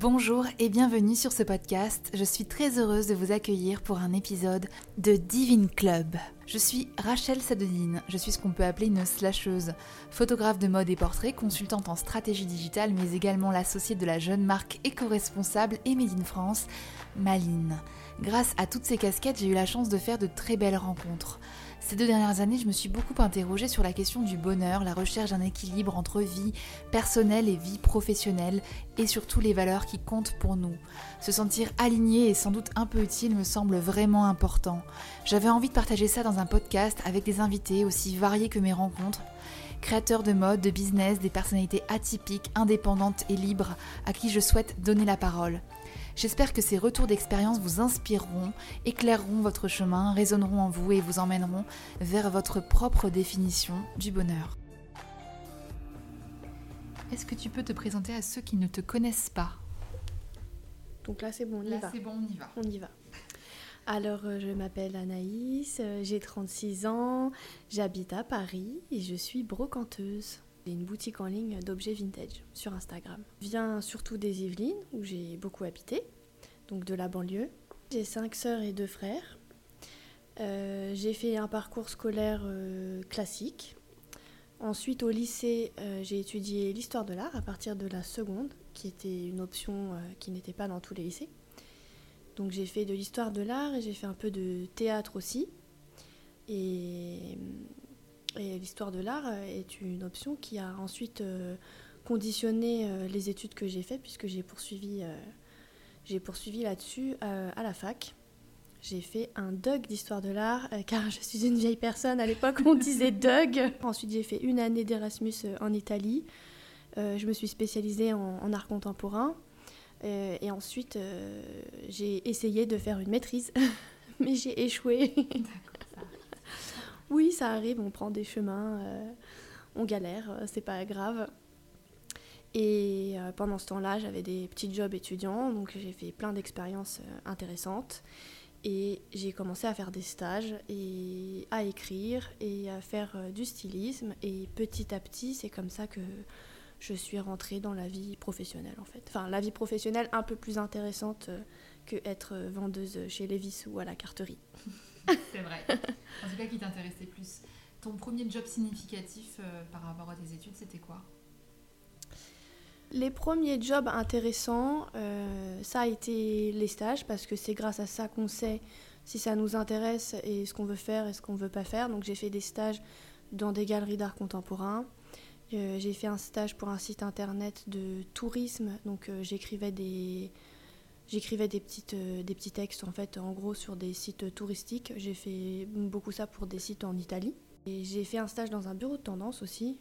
Bonjour et bienvenue sur ce podcast. Je suis très heureuse de vous accueillir pour un épisode de Divine Club. Je suis Rachel Sadodine, je suis ce qu'on peut appeler une slasheuse, photographe de mode et portrait, consultante en stratégie digitale, mais également l'associée de la jeune marque éco-responsable et in France, Maline. Grâce à toutes ces casquettes, j'ai eu la chance de faire de très belles rencontres. Ces deux dernières années, je me suis beaucoup interrogée sur la question du bonheur, la recherche d'un équilibre entre vie personnelle et vie professionnelle, et surtout les valeurs qui comptent pour nous. Se sentir aligné et sans doute un peu utile me semble vraiment important. J'avais envie de partager ça dans un podcast avec des invités aussi variés que mes rencontres créateurs de mode, de business, des personnalités atypiques, indépendantes et libres à qui je souhaite donner la parole. J'espère que ces retours d'expérience vous inspireront, éclaireront votre chemin, résonneront en vous et vous emmèneront vers votre propre définition du bonheur. Est-ce que tu peux te présenter à ceux qui ne te connaissent pas? Donc là, c'est bon, on y Là, va. c'est bon, on y va. On y va. Alors, euh, je m'appelle Anaïs, euh, j'ai 36 ans, j'habite à Paris et je suis brocanteuse. Une boutique en ligne d'objets vintage sur Instagram. Je viens surtout des Yvelines où j'ai beaucoup habité, donc de la banlieue. J'ai cinq sœurs et deux frères. Euh, j'ai fait un parcours scolaire euh, classique. Ensuite, au lycée, euh, j'ai étudié l'histoire de l'art à partir de la seconde, qui était une option qui n'était pas dans tous les lycées. Donc j'ai fait de l'histoire de l'art et j'ai fait un peu de théâtre aussi. Et l'histoire de l'art euh, est une option qui a ensuite euh, conditionné euh, les études que j'ai faites puisque j'ai poursuivi, j'ai poursuivi là-dessus à la fac. J'ai fait un DUG d'histoire de l'art car je suis une vieille personne. À l'époque, on disait DUG. Ensuite, j'ai fait une année d'Erasmus en Italie. Je me suis spécialisée en, art contemporain. Et ensuite, j'ai essayé de faire une maîtrise, mais j'ai échoué. Oui, ça arrive, on prend des chemins, euh, on galère, euh, c'est pas grave. Et euh, pendant ce temps-là, j'avais des petits jobs étudiants, donc j'ai fait plein d'expériences intéressantes. Et j'ai commencé à faire des stages et à écrire et à faire du stylisme. Et petit à petit, c'est comme ça que je suis rentrée dans la vie professionnelle en fait. Enfin, la vie professionnelle un peu plus intéressante que être vendeuse chez Levis ou à la carterie. C'est vrai. En tout cas, qui t'intéressait plus. Ton premier job significatif euh, par rapport à tes études, c'était quoi? Les premiers jobs intéressants, euh, ça a été les stages parce que c'est grâce à ça qu'on sait si ça nous intéresse et ce qu'on veut faire et ce qu'on veut pas faire. Donc j'ai fait des stages dans des galeries d'art contemporain. Euh, j'ai fait un stage pour un site internet de tourisme, donc j'écrivais des j'écrivais des petites euh, des petits textes en fait en gros sur des sites touristiques. J'ai fait beaucoup ça pour des sites en Italie. Et j'ai fait un stage dans un bureau de tendance aussi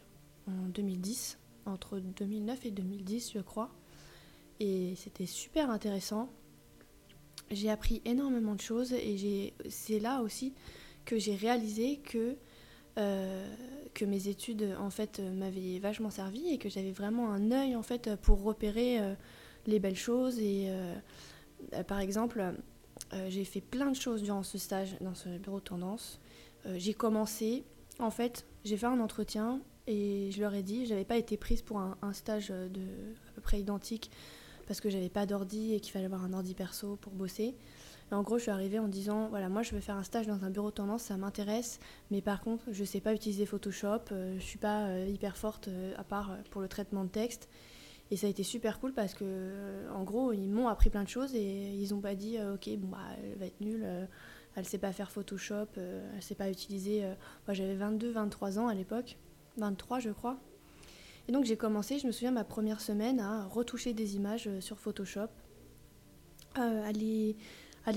en 2010, entre 2009 et 2010 je crois. Et c'était super intéressant. J'ai appris énormément de choses et c'est là aussi que j'ai réalisé que euh, que mes études en fait m'avaient vachement servi et que j'avais vraiment un œil en fait pour repérer euh, les belles choses et euh, euh, par exemple euh, j'ai fait plein de choses durant ce stage dans ce bureau de tendance j'ai commencé en fait j'ai fait un entretien et je leur ai dit j'avais pas été prise pour un, stage de à peu près identique parce que j'avais pas d'ordi et qu'il fallait avoir un ordi perso pour bosser en gros, je suis arrivée en disant voilà, moi je veux faire un stage dans un bureau de tendance, ça m'intéresse, mais par contre, je sais pas utiliser Photoshop, euh, je suis pas hyper forte à part pour le traitement de texte. Et ça a été super cool parce que, euh, en gros, ils m'ont appris plein de choses et ils ont pas dit euh, ok, bon, bah, elle va être nulle, euh, elle sait pas faire Photoshop, elle sait pas utiliser. Moi j'avais 22, 23 ans à l'époque, 23 je crois. Et donc j'ai commencé, je me souviens, ma première semaine à retoucher des images sur Photoshop, à les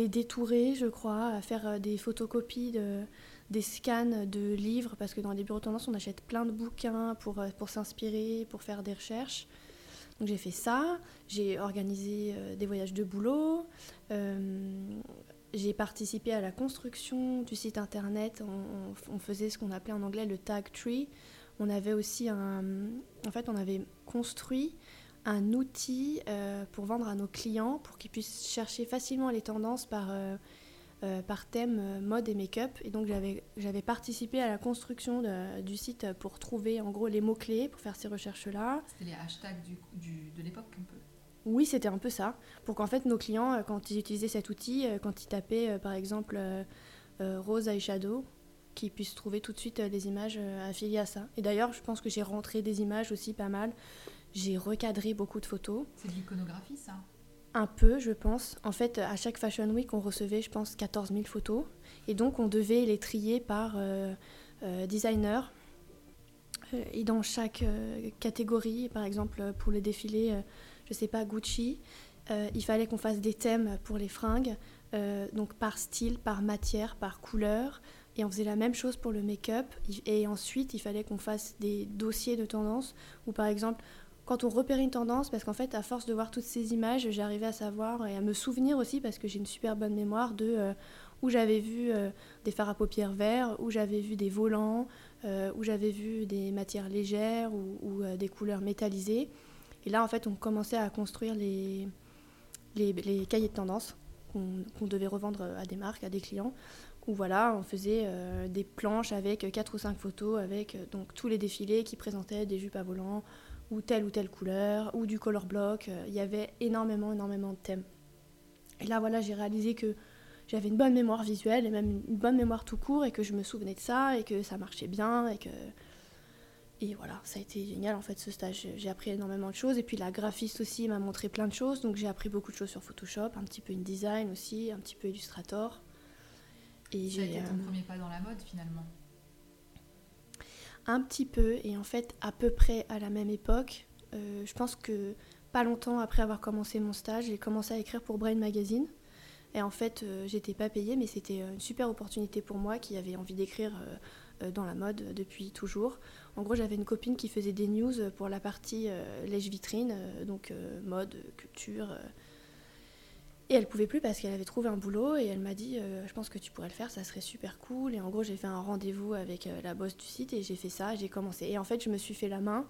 détourer, je crois, à faire des photocopies, de, des scans de livres, parce que dans les bureaux de tendance, on achète plein de bouquins pour s'inspirer, pour faire des recherches. Donc j'ai fait ça, j'ai organisé euh, des voyages de boulot, euh, j'ai participé à la construction du site internet, on, on- faisait ce qu'on appelait en anglais le tag tree. On avait aussi un... En fait, on avait construit un outil euh, pour vendre à nos clients, pour qu'ils puissent chercher facilement les tendances par, par thème euh, mode et make-up. Et donc j'avais participé à la construction de- du site pour trouver en gros les mots-clés pour faire ces recherches-là. C'était les hashtags du, du- de l'époque un peu. Oui, c'était un peu ça. Pour qu'en fait, nos clients, quand ils utilisaient cet outil, quand ils tapaient, par exemple, rose eyeshadow, qu'ils puissent trouver tout de suite des images affiliées à ça. Et d'ailleurs, je pense que j'ai rentré des images aussi pas mal. J'ai recadré beaucoup de photos. C'est de l'iconographie, ça Un peu, je pense. En fait, à chaque Fashion Week, on recevait, je pense, 14 000 photos. Et donc, on devait les trier par euh, euh, designer. Euh, et dans chaque catégorie, par exemple, pour les défilés, je sais pas, Gucci, il fallait qu'on fasse des thèmes pour les fringues. donc, par style, par matière, par couleur. Et on faisait la même chose pour le make-up. Et ensuite, il fallait qu'on fasse des dossiers de tendance où, par exemple, quand on repérait une tendance, parce qu'en fait, à force de voir toutes ces images, j'arrivais à savoir et à me souvenir aussi, parce que j'ai une super bonne mémoire, de euh, où j'avais vu euh, des fards à paupières verts, où j'avais vu des volants, euh, où j'avais vu des matières légères ou, des couleurs métallisées. Et là, en fait, on commençait à construire les, cahiers de tendance qu'on devait revendre à des marques, à des clients, où voilà, on faisait des planches avec quatre ou cinq photos, avec donc tous les défilés qui présentaient des jupes à volants, ou telle ou telle couleur, ou du color block. Euh, il y avait énormément, énormément de thèmes. Et là, voilà, j'ai réalisé que j'avais une bonne mémoire visuelle et même une bonne mémoire tout court et que je me souvenais de ça et que ça marchait bien et que et voilà ça a été génial en fait ce stage j'ai appris énormément de choses et puis la graphiste aussi m'a montré plein de choses donc j'ai appris beaucoup de choses sur Photoshop un petit peu InDesign aussi un petit peu Illustrator et j'ai été ton euh, premier pas dans la mode finalement un petit peu, et en fait à peu près à la même époque, euh, je pense que pas longtemps après avoir commencé mon stage, j'ai commencé à écrire pour Brain Magazine. Et en fait, euh, j'étais pas payée, mais c'était une super opportunité pour moi qui avait envie d'écrire euh, dans la mode depuis toujours. En gros, j'avais une copine qui faisait des news pour la partie lèche-vitrine, donc mode, culture, et elle pouvait plus parce qu'elle avait trouvé un boulot et elle m'a dit euh, Je pense que tu pourrais le faire, ça serait super cool. Et en gros, j'ai fait un rendez-vous avec euh, la boss du site et j'ai fait ça, j'ai commencé. Et en fait, je me suis fait la main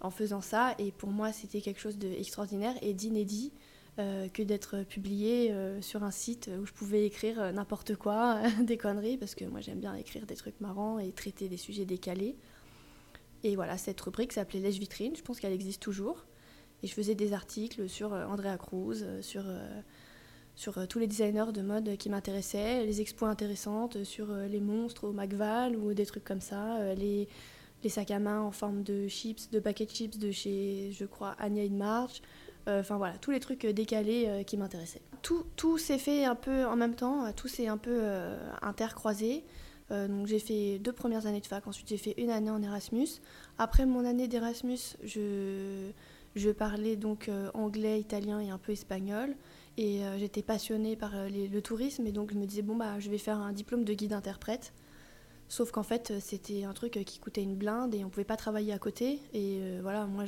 en faisant ça. Et pour moi, c'était quelque chose d'extraordinaire et d'inédit euh, que d'être publié sur un site où je pouvais écrire n'importe quoi, des conneries, parce que moi, j'aime bien écrire des trucs marrants et traiter des sujets décalés. Et voilà, cette rubrique s'appelait Lèche Vitrine, je pense qu'elle existe toujours. Et je faisais des articles sur Andrea Cruz, sur sur euh, tous les designers de mode qui m'intéressaient, les expos intéressantes sur euh, les monstres au McVal ou des trucs comme ça, euh, les, les sacs à main en forme de chips, de paquets de chips de chez, je crois, Anya March. Enfin voilà, tous les trucs décalés qui m'intéressaient. Tout, tout s'est fait un peu en même temps, tout s'est un peu intercroisé. donc j'ai fait deux premières années de fac, ensuite j'ai fait une année en Erasmus. Après mon année d'Erasmus, je, je parlais donc anglais, italien et un peu espagnol. Et euh, j'étais passionnée par euh, le tourisme et donc je me disais, bon, bah, je vais faire un diplôme de guide interprète. Sauf qu'en fait, euh, c'était un truc qui coûtait une blinde et on pouvait pas travailler à côté. Et voilà, moi,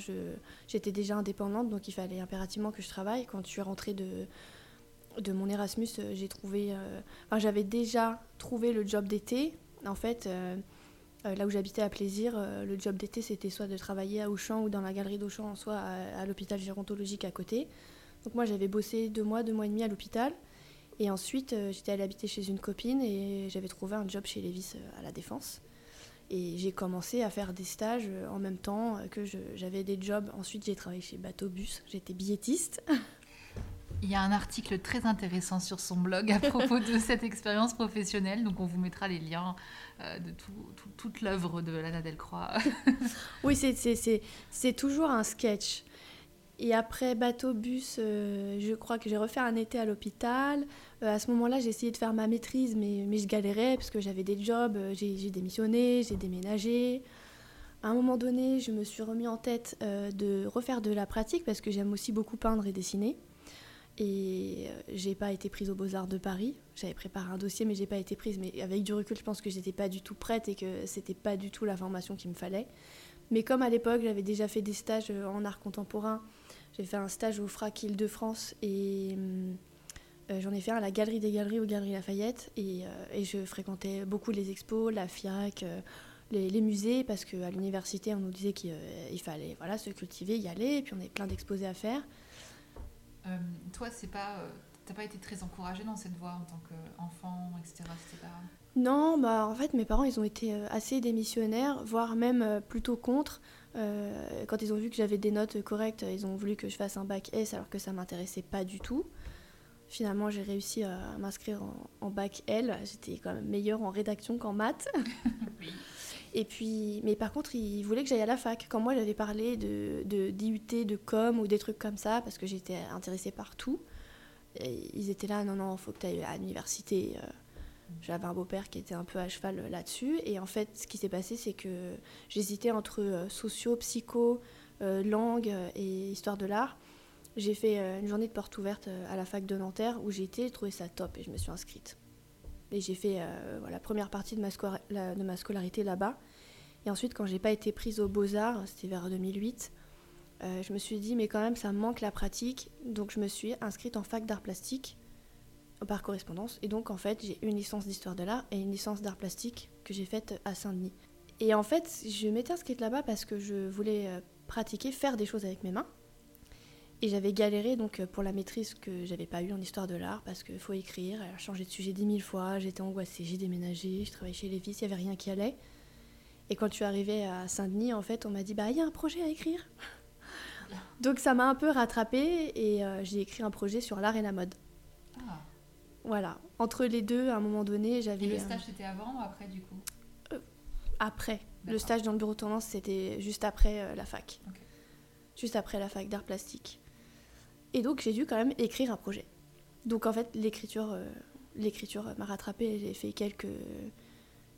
j'étais déjà indépendante, donc il fallait impérativement que je travaille. Quand je suis rentrée de, de mon Erasmus, j'ai trouvé. Enfin, j'avais déjà trouvé le job d'été. En fait, là où j'habitais à Plaisir, le job d'été, c'était soit de travailler à Auchan ou dans la galerie d'Auchan, soit à l'hôpital gérontologique à côté. Donc moi j'avais bossé deux mois, deux mois et demi à l'hôpital. Et ensuite euh, j'étais allée habiter chez une copine et j'avais trouvé un job chez Levis euh, à la Défense. Et j'ai commencé à faire des stages euh, en même temps que j'avais des jobs. Ensuite j'ai travaillé chez Bateau Bus, j'étais billettiste. Il y a un article très intéressant sur son blog à propos de cette expérience professionnelle, donc on vous mettra les liens de toute l'œuvre de Lana Delcroix. oui, c'est toujours un sketch. Et après bateau bus, euh, je crois que j'ai refait un été à l'hôpital. Euh, à ce moment-là, j'ai essayé de faire ma maîtrise, mais, mais je galérais parce que j'avais des jobs, euh, j'ai démissionné, j'ai déménagé. À un moment donné, je me suis remis en tête de refaire de la pratique parce que j'aime aussi beaucoup peindre et dessiner. Et j'ai pas été prise aux Beaux-Arts de Paris. J'avais préparé un dossier, mais j'ai pas été prise. Mais avec du recul, je pense que j'étais pas du tout prête et que c'était pas du tout la formation qu'il me fallait. Mais comme à l'époque, j'avais déjà fait des stages en art contemporain, j'ai fait un stage au FRAC Île-de-France et euh, j'en ai fait un à la Galerie des Galeries aux Galeries Lafayette. Et, euh, et je fréquentais beaucoup les expos, la FIAC, euh, les, musées, parce qu'à l'université, on nous disait qu'il fallait voilà, se cultiver, y aller, et puis on avait plein d'exposés à faire. toi, c'est pas T'as pas été très encouragée dans cette voie en tant qu'enfant, etc. Non, bah en fait mes parents ils ont été assez démissionnaires, voire même plutôt contre. quand ils ont vu que j'avais des notes correctes, ils ont voulu que je fasse un bac S alors que ça m'intéressait pas du tout. Finalement, j'ai réussi à m'inscrire en, bac L. J'étais quand même meilleure en rédaction qu'en maths. Et puis, mais par contre, ils voulaient que j'aille à la fac. Quand moi, j'avais parlé de, de d'IUT, de com ou des trucs comme ça, parce que j'étais intéressée par tout, ils étaient là, non, non, il faut que tu ailles à l'université. Euh. J'avais un beau-père qui était un peu à cheval là-dessus. Et en fait, ce qui s'est passé, c'est que j'hésitais entre euh, socio, psycho, euh, langue et histoire de l'art. J'ai fait une journée de porte ouverte à la fac de Nanterre où j'ai été, trouvé ça top et je me suis inscrite. Et j'ai fait euh, la première partie de ma, de ma scolarité là-bas. Et ensuite, quand j'ai pas été prise aux Beaux-Arts, c'était vers 2008, euh, je me suis dit, mais quand même, ça manque la pratique. Donc, je me suis inscrite en fac d'art plastique par correspondance. Et donc, en fait, j'ai une licence d'histoire de l'art et une licence d'art plastique que j'ai faite à Saint-Denis. Et en fait, je m'étais inscrite là-bas parce que je voulais euh, pratiquer, faire des choses avec mes mains. Et j'avais galéré donc pour la maîtrise que j'avais pas eu en histoire de l'art parce qu'il faut écrire, changé de sujet dix mille fois, j'étais angoissée, j'ai déménagé, je travaillais chez Lévis, il n'y avait rien qui allait. Et quand je suis arrivée à Saint-Denis, en fait, on m'a dit bah il y a un projet à écrire. Donc ça m'a un peu rattrapée et euh, j'ai écrit un projet sur l'art et la mode. Ah. Voilà. Entre les deux, à un moment donné, j'avais. Et le stage c'était avant ou après du coup? Euh, Après. Le stage dans le bureau de tendance c'était juste après euh, la fac. Juste après la fac d'art plastique. Et donc j'ai dû quand même écrire un projet. Donc en fait l'écriture, euh, l'écriture m'a rattrapée. J'ai fait quelques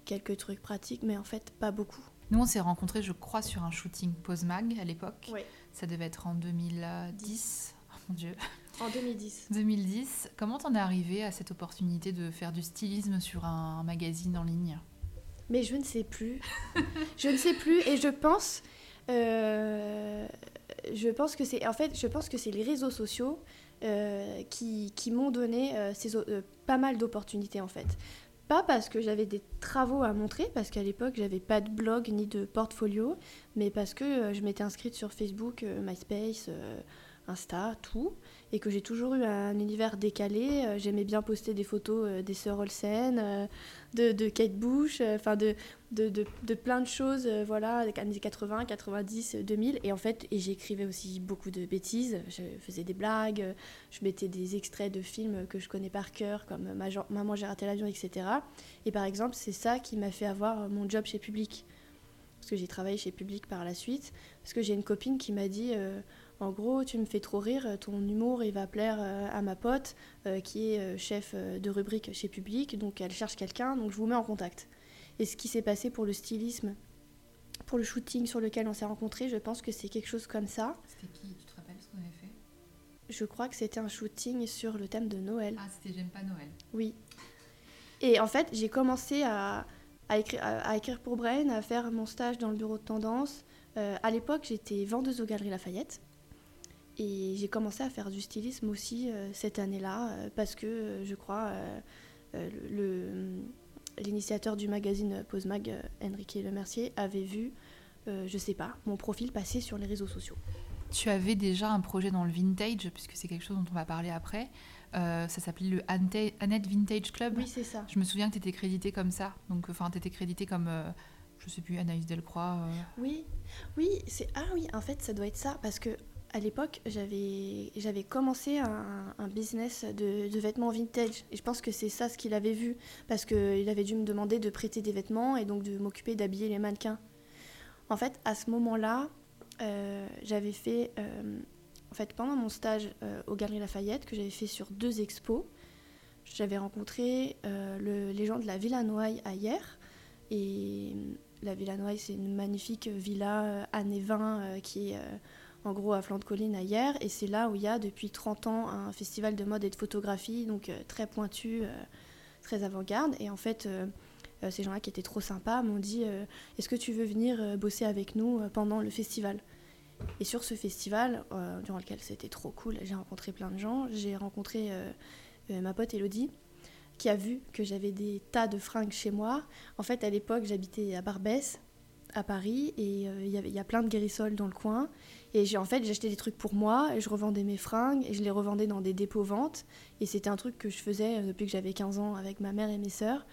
quelques trucs pratiques, mais en fait pas beaucoup. Nous on s'est rencontrés, je crois, sur un shooting Pose Mag à l'époque. Oui. Ça devait être en 2010. Oh mon dieu. En 2010. 2010. Comment t'en es arrivé à cette opportunité de faire du stylisme sur un magazine en ligne? Mais je ne sais plus. je ne sais plus et je pense. Euh, je pense que c'est en fait, je pense que c'est les réseaux sociaux euh, qui, qui m'ont donné euh, ces, pas mal d'opportunités en fait. Pas parce que j'avais des travaux à montrer, parce qu'à l'époque j'avais pas de blog ni de portfolio, mais parce que je m'étais inscrite sur Facebook, MySpace, Insta, tout, et que j'ai toujours eu un univers décalé. Euh, j'aimais bien poster des photos euh, des sœurs Olsen, euh, de, Kate Bush, enfin de, de, de, plein de choses, voilà, des années 80, 90, 2000. Et en fait, j'écrivais aussi beaucoup de bêtises. Je faisais des blagues, je mettais des extraits de films que je connais par cœur, comme Maman, j'ai raté l'avion, etc. Et par exemple, c'est ça qui m'a fait avoir mon job chez Public. Parce que j'ai travaillé chez Public par la suite. Parce que j'ai une copine qui m'a dit en gros, tu me fais trop rire, ton humour, il va plaire euh, à ma pote euh, qui est euh, chef de rubrique chez Public, donc elle cherche quelqu'un, donc je vous mets en contact. Et ce qui s'est passé pour le stylisme, pour le shooting sur lequel on s'est rencontrés, je pense que c'est quelque chose comme ça. C'était qui? Tu te rappelles ce qu'on avait fait? Je crois que c'était un shooting sur le thème de Noël. Ah, c'était J'aime pas Noël. Oui. Et en fait, j'ai commencé à, écrire, à, écrire, pour Brain, à faire mon stage dans le bureau de tendance. à l'époque, j'étais vendeuse aux Galeries Lafayette. Et j'ai commencé à faire du stylisme aussi euh, cette année-là, euh, parce que euh, je crois le, l'initiateur du magazine Pose Mag, Enrique Lemercier, avait vu, je sais pas, mon profil passer sur les réseaux sociaux. Tu avais déjà un projet dans le vintage, puisque c'est quelque chose dont on va parler après. ça s'appelait le Annette Vintage Club. Oui, c'est ça. Je me souviens que tu étais crédité comme ça. Donc, enfin, tu étais crédité comme, je sais plus, Anaïs Delcroix. Oui, oui, c'est. Ah oui, en fait, ça doit être ça. Parce que à l'époque, j'avais, commencé un, business de, vêtements vintage. Et je pense que c'est ça ce qu'il avait vu. Parce qu'il avait dû me demander de prêter des vêtements et donc de m'occuper d'habiller les mannequins. En fait, à ce moment-là, euh, j'avais fait. Euh, en fait, pendant mon stage euh, aux Galeries Lafayette, que j'avais fait sur deux expos, j'avais rencontré le, les gens de la Villa Noailles à hier. Et la Villa Noailles, c'est une magnifique villa années 20 qui est en gros à flanc de colline à. Et c'est là où il y a depuis 30 ans un festival de mode et de photographie, donc euh, très pointu, euh, très avant-garde. Et en fait, euh, ces gens-là qui étaient trop sympas m'ont dit Est-ce que tu veux venir bosser avec nous pendant le festival? Et sur ce festival, durant lequel c'était trop cool, j'ai rencontré plein de gens. J'ai rencontré ma pote Elodie qui a vu que j'avais des tas de fringues chez moi. En fait, à l'époque, j'habitais à Barbès à Paris et il y y a plein de guérissoles dans le coin. Et j'ai en fait j'achetais des trucs pour moi et je revendais mes fringues et je les revendais dans des dépôts ventes. Et c'était un truc que je faisais euh, depuis que j'avais 15 ans avec ma mère et mes sœurs.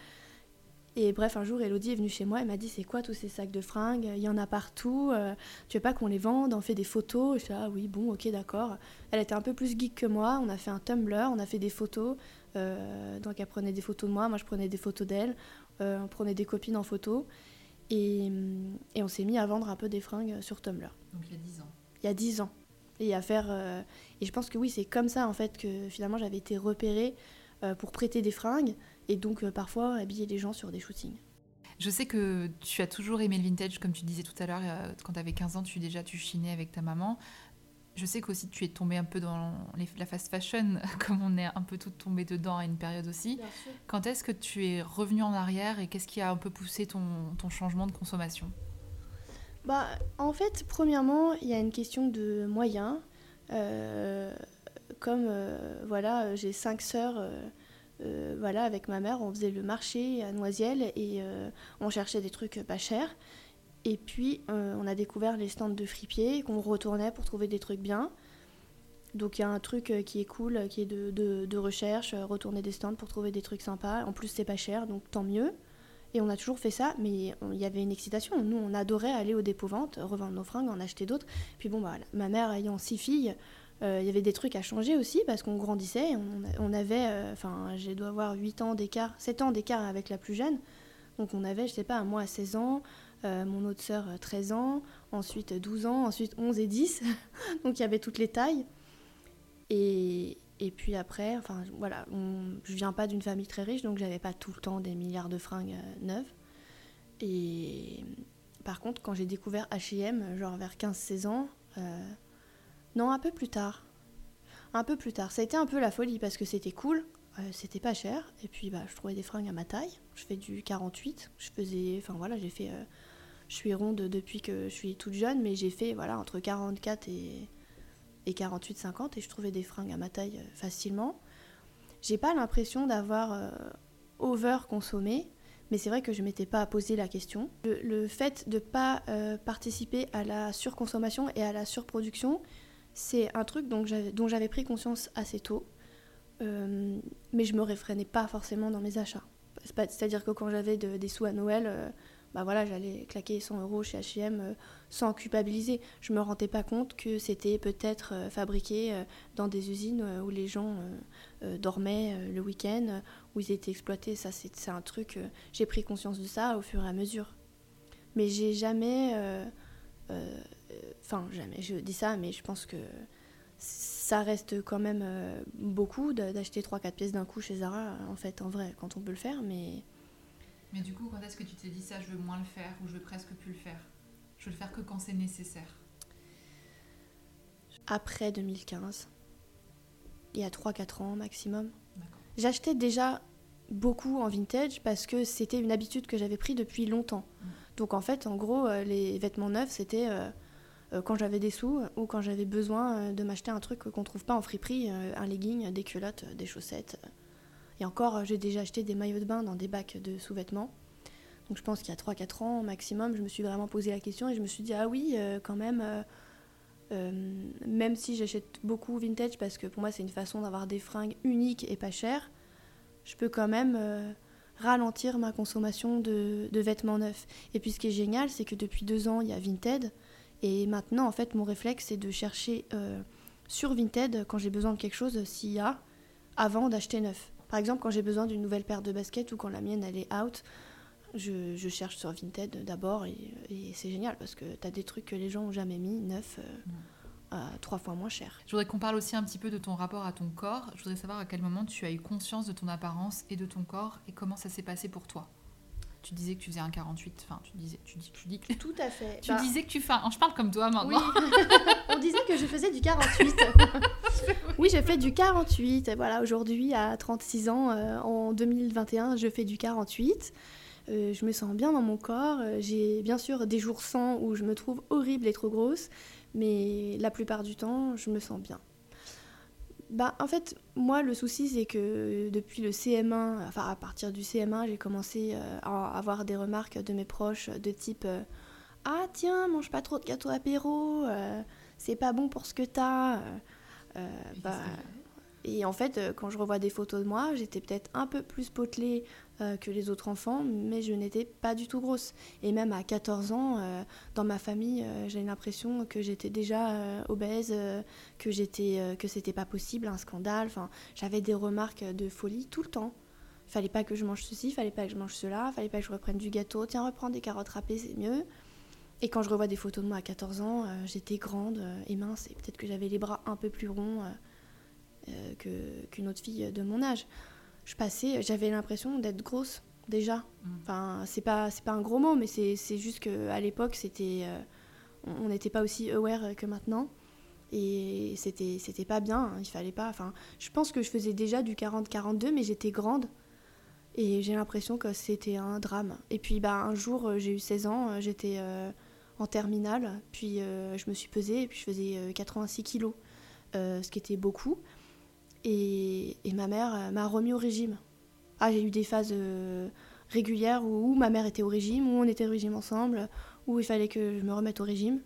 Et bref, un jour, Elodie est venue chez moi et m'a dit C'est quoi tous ces sacs de fringues? Il y en a partout. euh, tu veux pas qu'on les vende? On fait des photos. Et je suis Ah oui, bon, ok, d'accord. Elle était un peu plus geek que moi. On a fait un Tumblr, on a fait des photos. Euh, donc elle prenait des photos de moi, moi je prenais des photos d'elle. Euh, on prenait des copines en photo. Et, et on s'est mis à vendre un peu des fringues sur Tumblr Donc il y a 10 ans. Il y a 10 ans. Et à faire. euh, et je pense que oui, c'est comme ça en fait que finalement j'avais été repérée euh, pour prêter des fringues et donc euh, parfois habiller les gens sur des shootings. Je sais que tu as toujours aimé le vintage, comme tu disais tout à l'heure, quand tu avais 15 ans, tu déjà tu chinais avec ta maman. Je sais qu'aussi tu es tombée un peu dans les- la fast fashion, comme on est un peu toutes tombées dedans à une période aussi. Quand est-ce que tu es revenue en arrière et qu'est-ce qui a un peu poussé ton, ton changement de consommation? Bah, en fait, premièrement, il y a une question de moyens. Euh, comme euh, voilà, j'ai cinq sœurs. euh, voilà, avec ma mère, on faisait le marché à Noisiel et on cherchait des trucs pas chers. Et puis, on a découvert les stands de fripiers qu'on retournait pour trouver des trucs bien. Donc, il y a un truc qui est cool, qui est de, de- recherche, retourner des stands pour trouver des trucs sympas. En plus, c'est pas cher, donc tant mieux. Et on a toujours fait ça, mais il y avait une excitation. Nous, on adorait aller au dépôt-vente, revendre nos fringues, en acheter d'autres. Puis bon, bah, ma mère ayant six filles, euh, il y avait des trucs à changer aussi parce qu'on grandissait. On, avait, euh, enfin, j'ai dû avoir 8 ans d'écart, 7 ans d'écart avec la plus jeune. Donc on avait, je sais pas, moi à 16 ans, euh, mon autre sœur euh, 13 ans, ensuite 12 ans, ensuite 11 et 10. Donc il y avait toutes les tailles. Et, et puis après, enfin voilà, je viens pas d'une famille très riche, donc j'avais pas tout le temps des milliards de fringues euh, neuves. Et par contre, quand j'ai découvert H&M, genre vers 15-16 ans, euh, non, un peu plus tard. Un peu plus tard. Ça a été un peu la folie parce que c'était cool, euh, c'était pas cher, et puis bah, je trouvais des fringues à ma taille. Je fais du 48, je faisais, enfin voilà, j'ai fait, je suis ronde depuis que je suis toute jeune, mais j'ai fait voilà entre 44 et, et 48-50 et je trouvais des fringues à ma taille euh, facilement. J'ai pas l'impression d'avoir euh, over consommé, mais c'est vrai que je m'étais pas posé la question. Le, fait de pas euh, participer à la surconsommation et à la surproduction, c'est un truc dont j'avais, pris conscience assez tôt, Euh, mais je me réfrénais pas forcément dans mes achats. C'est-à-dire que quand j'avais de- des sous à Noël, bah voilà, j'allais claquer 100 euros chez H&M sans culpabiliser. Je me rendais pas compte que c'était peut-être euh, fabriqué euh, dans des usines où les gens dormaient le week-end, où ils étaient exploités. Ça, c'est un truc. j'ai pris conscience de ça au fur et à mesure. Mais j'ai jamais. Enfin, jamais. Je dis ça, mais je pense que ça reste quand même beaucoup d'acheter 3-4 pièces d'un coup chez Zara, en fait, en vrai, quand on peut le faire. Mais Mais du coup, quand est-ce que tu t'es dit ça, je veux moins le faire ou je veux presque plus le faire? Je veux le faire que quand c'est nécessaire. après 2015, il y a 3-4 ans maximum. J'achetais déjà beaucoup en vintage parce que c'était une habitude que j'avais pris depuis longtemps. Mm. Donc en fait, en gros, euh, les vêtements neufs, c'était euh, euh, quand j'avais des sous ou quand j'avais besoin de m'acheter un truc qu'on trouve pas en friperie, un legging, des culottes, des chaussettes. Et encore, j'ai déjà acheté des maillots de bain dans des bacs de sous-vêtements. Donc je pense qu'il y a 3-4 ans maximum, je me suis vraiment posé la question et je me suis dit, ah oui, euh, quand même, euh, euh, même si j'achète beaucoup vintage parce que pour moi c'est une façon d'avoir des fringues uniques et pas chères, je peux quand même ralentir ma consommation de, vêtements neufs. Et puis ce qui est génial, c'est que depuis deux ans, il y a Vinted. Et maintenant, en fait, mon réflexe, c'est de chercher sur Vinted quand j'ai besoin de quelque chose, s'il y a, avant d'acheter neuf. Par exemple, quand j'ai besoin d'une nouvelle paire de baskets ou quand la mienne, elle est out, je, je cherche sur Vinted d'abord et, et c'est génial parce que tu as des trucs que les gens ont jamais mis, neufs, euh, à trois fois moins cher. Je voudrais qu'on parle aussi un petit peu de ton rapport à ton corps. Je voudrais savoir à quel moment tu as eu conscience de ton apparence et de ton corps et comment ça s'est passé pour toi. Tu disais que tu faisais un 48, enfin tu disais, tu dis, tu dis, que- Tout à fait. tu disais que tu fais, un- je parle comme toi Oui, maintenant. on disait que je faisais du 48. oui, j'ai fait du 48. Et voilà, aujourd'hui, à 36 ans, euh, en 2021, je fais du 48. Euh, je me sens bien dans mon corps. Euh, J'ai bien sûr des jours sans où je me trouve horrible et trop grosse, mais la plupart du temps, je me sens bien. Bah, en fait, moi, le souci, c'est que depuis le CM1, enfin à partir du CM1, j'ai commencé euh, à avoir des remarques de mes proches de type euh, Ah tiens, mange pas trop de gâteau apéro, c'est pas bon pour ce que t'as. bah, et en fait, quand je revois des photos de moi, j'étais peut-être un peu plus potelée euh, que les autres enfants, mais je n'étais pas du tout grosse. Et même à 14 ans, euh, dans ma famille, euh, j'ai l'impression que j'étais déjà obèse, que j'étais, que c'était pas possible, un scandale. Enfin, j'avais des remarques de folie tout le temps. Fallait pas que je mange ceci, fallait pas que je mange cela, fallait pas que je reprenne du gâteau. Tiens, reprends des carottes râpées, c'est mieux. Et quand je revois des photos de moi à 14 ans, j'étais grande et mince, et peut-être que j'avais les bras un peu plus ronds qu'une autre fille de mon âge je passais, j'avais l'impression d'être grosse déjà. Mm. Enfin, c'est pas c'est pas un gros mot, mais c'est juste qu'à l'époque c'était, euh, on n'était pas aussi aware que maintenant et c'était c'était pas bien. Hein, il fallait pas. Enfin, je pense que je faisais déjà du 40-42, mais j'étais grande et j'ai l'impression que c'était un drame. Et puis bah un jour euh, j'ai eu 16 ans, euh, j'étais en terminale, puis je me suis pesée et puis je faisais 86 kilos, ce qui était beaucoup. Et, ma mère euh, m'a remis au régime. Ah, j'ai eu des phases euh, régulières où, ma mère était au régime, où on était au régime ensemble, où il fallait que je me remette au régime.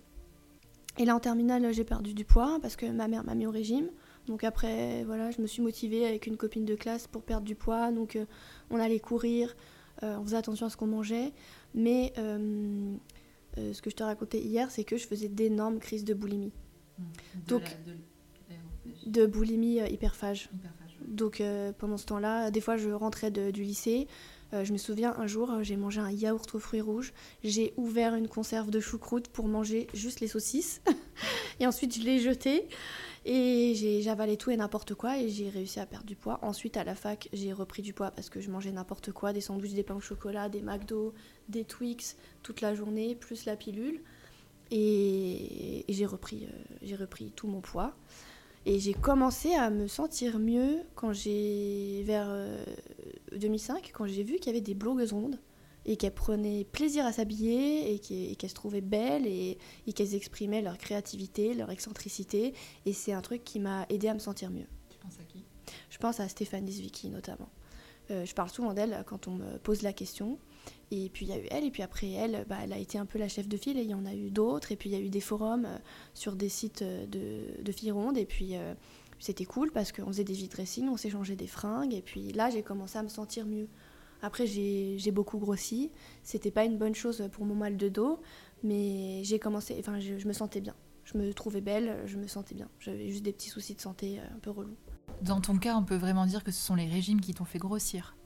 Et là, en terminale, j'ai perdu du poids parce que ma mère m'a mis au régime. Donc après, voilà, je me suis motivée avec une copine de classe pour perdre du poids. Donc euh, on allait courir, on faisait attention à ce qu'on mangeait. Mais ce que je te racontais hier, c'est que je faisais d'énormes crises de boulimie. Mmh. Donc, de boulimie euh, hyperphage. Donc euh, pendant ce temps-là, des fois je rentrais du lycée. Euh, je me souviens un jour, j'ai mangé un yaourt aux fruits rouges. J'ai ouvert une conserve de choucroute pour manger juste les saucisses. et ensuite je l'ai jeté. Et j'ai avalé tout et n'importe quoi et j'ai réussi à perdre du poids. Ensuite, à la fac, j'ai repris du poids parce que je mangeais n'importe quoi, des sandwichs, des pains au chocolat, des McDo, des Twix toute la journée, plus la pilule. Et, j'ai repris, j'ai repris tout mon poids. Et j'ai commencé à me sentir mieux quand j'ai, vers 2005, euh, quand j'ai vu qu'il y avait des blogueuses rondes et qu'elles prenaient plaisir à s'habiller et qu'elles se trouvaient belles et, qu'elles exprimaient leur créativité, leur excentricité. Et c'est un truc qui m'a aidé à me sentir mieux. Tu penses à qui? Je pense à Stéphanie Zwicky notamment. Euh, je parle souvent d'elle quand on me pose la question. Et puis il y a eu elle, et puis après elle, bah, elle a été un peu la chef de file, et il y en a eu d'autres, et puis il y a eu des forums euh, sur des sites euh, de, de filles rondes, et puis c'était cool parce qu'on faisait des vies dressing, on s'échangeait des fringues, et puis là j'ai commencé à me sentir mieux. Après j'ai beaucoup grossi, c'était pas une bonne chose pour mon mal de dos, mais j'ai commencé, enfin je, je, me sentais bien. Je me trouvais belle, je me sentais bien. J'avais juste des petits soucis de santé un peu relous. Dans ton cas, on peut vraiment dire que ce sont les régimes qui t'ont fait grossir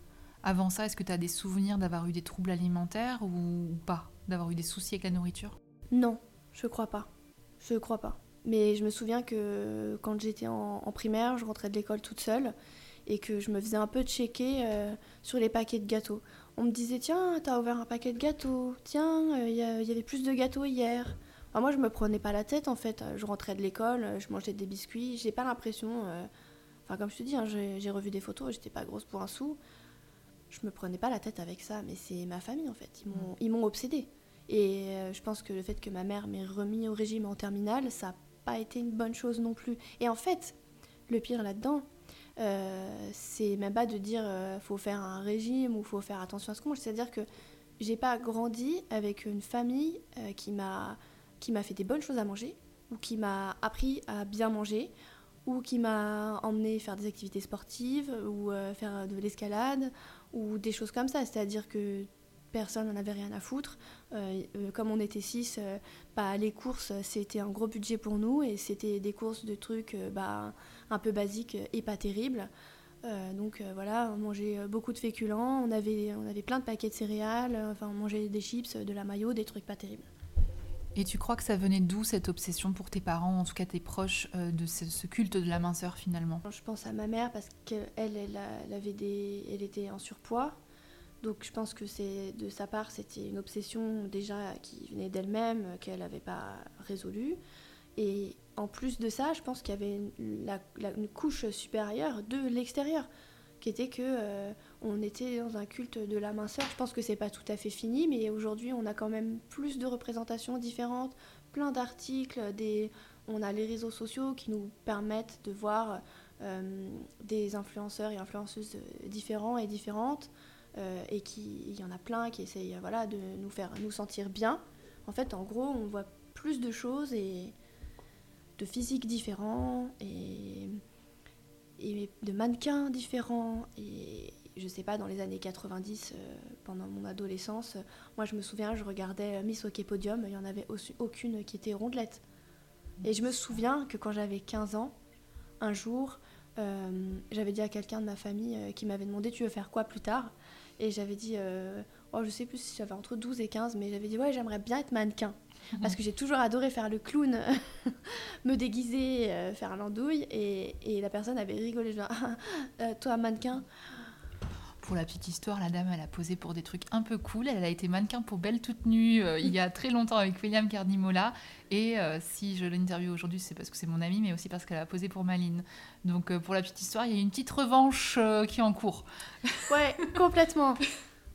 avant ça, est-ce que tu as des souvenirs d'avoir eu des troubles alimentaires ou pas? D'avoir eu des soucis avec la nourriture? Non, je crois pas. Je crois pas. Mais je me souviens que quand j'étais en, primaire, je rentrais de l'école toute seule et que je me faisais un peu checker euh, sur les paquets de gâteaux. On me disait Tiens, t'as ouvert un paquet de gâteaux. Tiens, euh, il y, avait plus de gâteaux hier. moi, je me prenais pas la tête en fait. Je rentrais de l'école, je mangeais des biscuits. J'ai pas l'impression. Euh, enfin, comme je te dis, hein, j'ai revu des photos, j'étais pas grosse pour un sou je me prenais pas la tête avec ça, mais c'est ma famille en fait. Ils m'ont, mm. obsédée. Et euh, je pense que le fait que ma mère m'ait remis au régime en terminale, ça n'a pas été une bonne chose non plus. Et en fait, le pire là-dedans, euh, c'est même pas de dire euh, faut faire un régime ou faut faire attention à ce qu'on mange. C'est-à-dire que j'ai pas grandi avec une famille qui m'a qui m'a fait des bonnes choses à manger ou qui m'a appris à bien manger ou qui m'a emmené faire des activités sportives ou faire de l'escalade ou des choses comme ça. C'est-à-dire que personne n'en avait rien à foutre. Euh, euh, comme on était six, euh, bah, les courses, c'était un gros budget pour nous et c'était des courses de trucs bah, un peu basiques et pas terribles. donc voilà, on mangeait beaucoup de féculents, on avait, on avait plein de paquets de céréales, enfin on mangeait des chips, de la maillot, des trucs pas terribles. Et tu crois que ça venait d'où cette obsession pour tes parents, en tout cas tes proches, de ce, culte de la minceur finalement? Je pense à ma mère parce qu'elle, elle, elle, avait des, elle était en surpoids. Donc je pense que c'est de sa part, c'était une obsession déjà qui venait d'elle-même, qu'elle n'avait pas résolue. Et en plus de ça, je pense qu'il y avait une couche supérieure de l'extérieur qui était que euh, on était dans un culte de la minceur. Je pense que c'est pas tout à fait fini, mais aujourd'hui on a quand même plus de représentations différentes, plein d'articles, des... on a les réseaux sociaux qui nous permettent de voir euh, des influenceurs et influenceuses différents et différentes, euh, et qui il y en a plein qui essayent voilà de nous faire nous sentir bien En fait, en gros, on voit plus de choses et de physiques différents et, et de mannequins différents. Et je sais pas, dans les années 90, euh, pendant mon adolescence, moi je me souviens, je regardais Miss Hockey Podium, il n'y en avait aucune qui était rondelette. Et je me souviens que quand j'avais 15 ans, un jour, euh, j'avais dit à quelqu'un de ma famille euh, qui m'avait demandé Tu veux faire quoi plus tard? Et j'avais dit euh, oh, Je sais plus si j'avais entre 12 et 15, mais j'avais dit Ouais, j'aimerais bien être mannequin. Parce que j'ai toujours adoré faire le clown, me déguiser, faire l'andouille. Et, et, la personne avait rigolé genre Toi, mannequin? Pour la petite histoire, la dame, elle a posé pour des trucs un peu cool. Elle a été mannequin pour Belle toute nue euh, il y a très longtemps avec William Cardimola. Et euh, si je l'interviewe aujourd'hui, c'est parce que c'est mon amie, mais aussi parce qu'elle a posé pour Maline. Donc euh, pour la petite histoire, il y a une petite revanche qui est en cours. Ouais, complètement.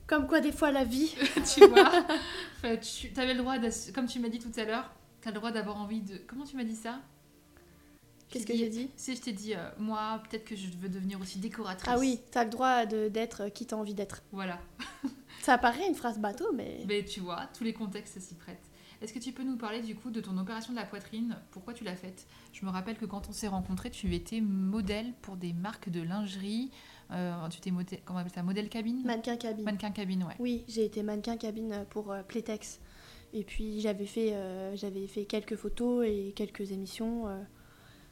Comme quoi, des fois, la vie. tu vois Tu avais le droit, comme tu m'as dit tout à l'heure, tu as le droit d'avoir envie de. Comment tu m'as dit ça? Qu'est-ce que j'ai dit Si je t'ai dit, euh, moi, peut-être que je veux devenir aussi décoratrice. Ah oui, t'as le droit d'être qui t'as envie d'être. Voilà. Ça paraît une phrase bateau, mais. Mais tu vois, tous les contextes s'y prêtent. Est-ce que tu peux nous parler du coup de ton opération de la poitrine? Pourquoi tu l'as faite? Je me rappelle que quand on s'est rencontrés, tu étais modèle pour des marques de lingerie. Euh, tu étais modèle, comment on appelle ça? Modèle cabine? Mannequin cabine. Mannequin cabine, ouais. Oui, j'ai été mannequin cabine pour euh, Playtex. Et puis j'avais fait, j'avais fait quelques photos et quelques émissions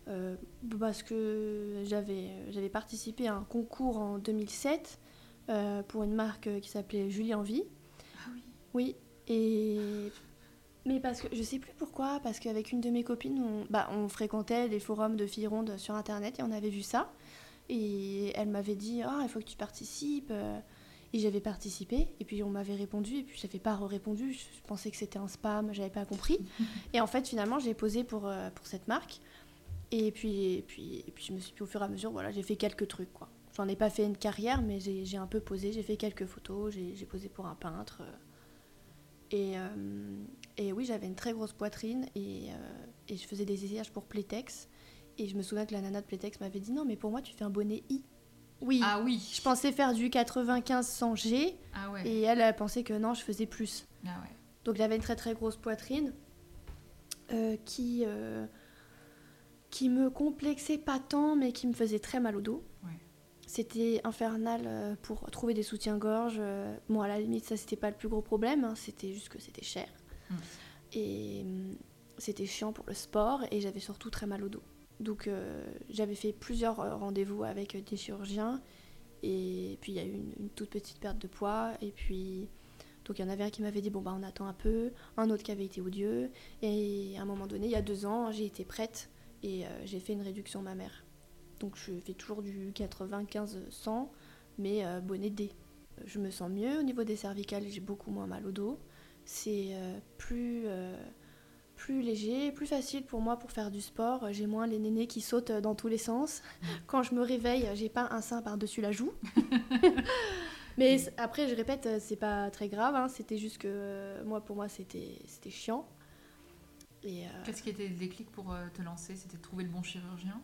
euh, parce que j'avais, j'avais participé à un concours en 2007 euh, pour une marque qui s'appelait Julie Envie. Ah oui. Oui, et mais parce que je sais plus pourquoi, parce qu'avec une de mes copines, on, bah, on fréquentait les forums de filles rondes sur internet et on avait vu ça. Et elle m'avait dit Ah, il faut que tu participes. Et j'avais participé, et puis on m'avait répondu, et puis j'avais pas répondu. Je pensais que c'était un spam, j'avais pas compris. et en fait, finalement, j'ai posé pour, euh, pour cette marque. Et puis, et puis, et puis je me suis, au fur et à mesure, voilà, j'ai fait quelques trucs, quoi. J'en ai pas fait une carrière, mais j'ai un peu posé, j'ai fait quelques photos, j'ai posé pour un peintre. Euh. Et, euh, et oui, j'avais une très grosse poitrine et, euh, et, je faisais des essayages pour Playtex. Et je me souviens que la nana de Playtex m'avait dit non, mais pour moi, tu fais un bonnet I. Oui. Ah oui. Je pensais faire du 95 sans G. Ah ouais. Et elle, elle pensait que non, je faisais plus. Ah ouais. Donc j'avais une très très grosse poitrine qui qui me complexait pas tant, mais qui me faisait très mal au dos. C'était infernal euh, pour trouver des soutiens-gorge. Euh, bon, à la limite, ça, c'était pas le plus gros problème. Hein. c'était juste que c'était cher. Hum. Et hum, c'était chiant pour le sport. Et j'avais surtout très mal au dos. Donc, euh, j'avais fait plusieurs rendez-vous avec des chirurgiens. Et puis, il y a eu une, toute petite perte de poids. Et puis, donc, il y en avait un qui m'avait dit Bon, bah, on attend un peu. Un autre qui avait été odieux. Et à un moment donné, il y a deux ans, j'ai été prête et euh, j'ai fait une réduction mammaire. Donc je fais toujours du 95-100, mais euh, bonnet D. Je me sens mieux au niveau des cervicales, j'ai beaucoup moins mal au dos. C'est euh, plus, plus léger, plus facile pour moi pour faire du sport. J'ai moins les nénés qui sautent dans tous les sens. Quand je me réveille, j'ai pas un sein par-dessus la joue. Mais après, je répète, c'est pas très grave. Hein. C'était juste que moi, pour moi, c'était chiant. Euh, Qu'est-ce qui était le déclic pour euh, te lancer? C'était de trouver le bon chirurgien?